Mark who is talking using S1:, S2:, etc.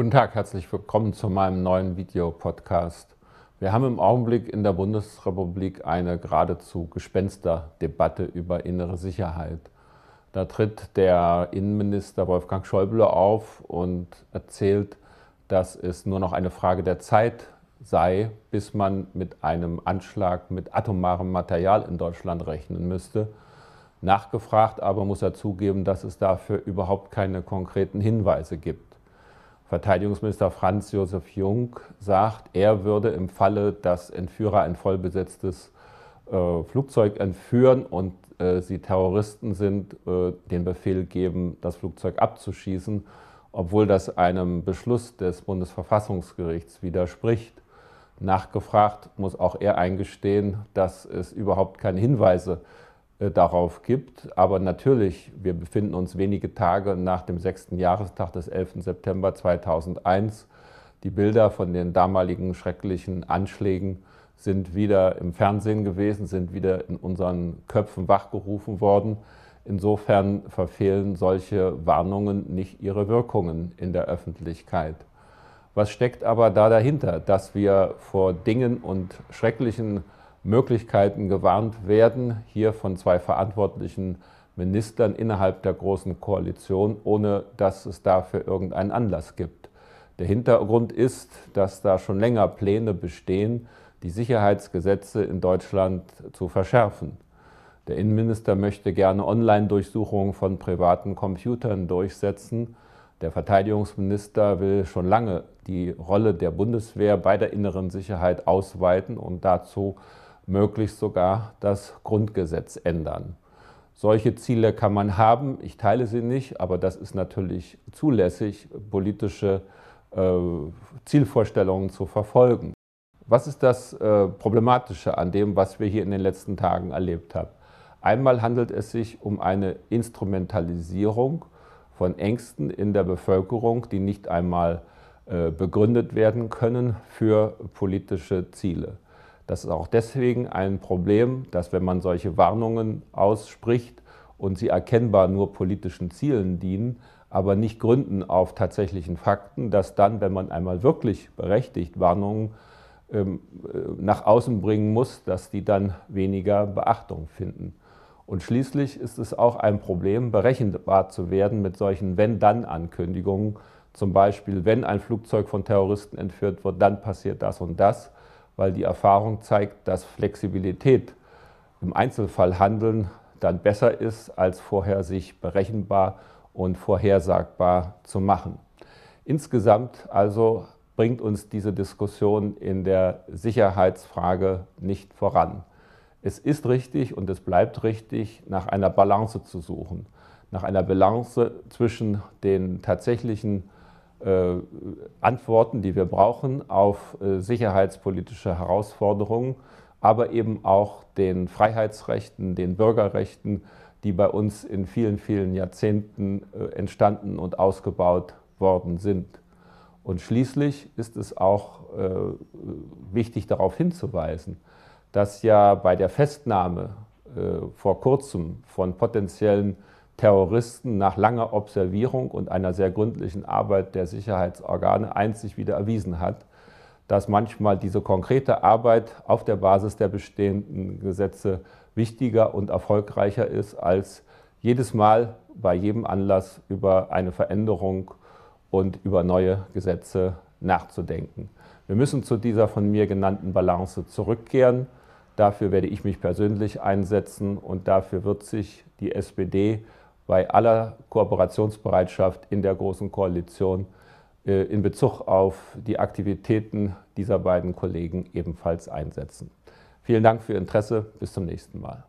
S1: Guten Tag, herzlich willkommen zu meinem neuen Videopodcast. Wir haben im Augenblick in der Bundesrepublik eine geradezu Gespensterdebatte über innere Sicherheit. Da tritt der Innenminister Wolfgang Schäuble auf und erzählt, dass es nur noch eine Frage der Zeit sei, bis man mit einem Anschlag mit atomarem Material in Deutschland rechnen müsste. Nachgefragt aber muss er zugeben, dass es dafür überhaupt keine konkreten Hinweise gibt. Verteidigungsminister Franz Josef Jung sagt, er würde im Falle, dass Entführer ein vollbesetztes äh, Flugzeug entführen und äh, sie Terroristen sind, äh, den Befehl geben, das Flugzeug abzuschießen, obwohl das einem Beschluss des Bundesverfassungsgerichts widerspricht. Nachgefragt muss auch er eingestehen, dass es überhaupt keine Hinweise gibt darauf gibt. Aber natürlich, wir befinden uns wenige Tage nach dem sechsten Jahrestag des 11. September 2001. Die Bilder von den damaligen schrecklichen Anschlägen sind wieder im Fernsehen gewesen, sind wieder in unseren Köpfen wachgerufen worden. Insofern verfehlen solche Warnungen nicht ihre Wirkungen in der Öffentlichkeit. Was steckt aber da dahinter, dass wir vor Dingen und schrecklichen Möglichkeiten gewarnt werden, hier von zwei verantwortlichen Ministern innerhalb der Großen Koalition, ohne dass es dafür irgendeinen Anlass gibt. Der Hintergrund ist, dass da schon länger Pläne bestehen, die Sicherheitsgesetze in Deutschland zu verschärfen. Der Innenminister möchte gerne Online-Durchsuchungen von privaten Computern durchsetzen. Der Verteidigungsminister will schon lange die Rolle der Bundeswehr bei der inneren Sicherheit ausweiten und dazu möglichst sogar das Grundgesetz ändern. Solche Ziele kann man haben, ich teile sie nicht, aber das ist natürlich zulässig, politische äh, Zielvorstellungen zu verfolgen. Was ist das äh, Problematische an dem, was wir hier in den letzten Tagen erlebt haben? Einmal handelt es sich um eine Instrumentalisierung von Ängsten in der Bevölkerung, die nicht einmal äh, begründet werden können für politische Ziele. Das ist auch deswegen ein Problem, dass wenn man solche Warnungen ausspricht und sie erkennbar nur politischen Zielen dienen, aber nicht gründen auf tatsächlichen Fakten, dass dann, wenn man einmal wirklich berechtigt Warnungen ähm, äh, nach außen bringen muss, dass die dann weniger Beachtung finden. Und schließlich ist es auch ein Problem, berechenbar zu werden mit solchen Wenn-Dann-Ankündigungen. Zum Beispiel, wenn ein Flugzeug von Terroristen entführt wird, dann passiert das und das weil die Erfahrung zeigt, dass Flexibilität im Einzelfall handeln dann besser ist, als vorher sich berechenbar und vorhersagbar zu machen. Insgesamt also bringt uns diese Diskussion in der Sicherheitsfrage nicht voran. Es ist richtig und es bleibt richtig, nach einer Balance zu suchen, nach einer Balance zwischen den tatsächlichen Antworten, die wir brauchen auf äh, sicherheitspolitische Herausforderungen, aber eben auch den Freiheitsrechten, den Bürgerrechten, die bei uns in vielen, vielen Jahrzehnten äh, entstanden und ausgebaut worden sind. Und schließlich ist es auch wichtig darauf hinzuweisen, dass ja bei der Festnahme vor kurzem von potenziellen Terroristen nach langer Observierung und einer sehr gründlichen Arbeit der Sicherheitsorgane einzig wieder erwiesen hat, dass manchmal diese konkrete Arbeit auf der Basis der bestehenden Gesetze wichtiger und erfolgreicher ist, als jedes Mal bei jedem Anlass über eine Veränderung und über neue Gesetze nachzudenken. Wir müssen zu dieser von mir genannten Balance zurückkehren. Dafür werde ich mich persönlich einsetzen und dafür wird sich die SPD bei aller Kooperationsbereitschaft in der Großen Koalition äh, in Bezug auf die Aktivitäten dieser beiden Kollegen ebenfalls einsetzen. Vielen Dank für Ihr Interesse. Bis zum nächsten Mal.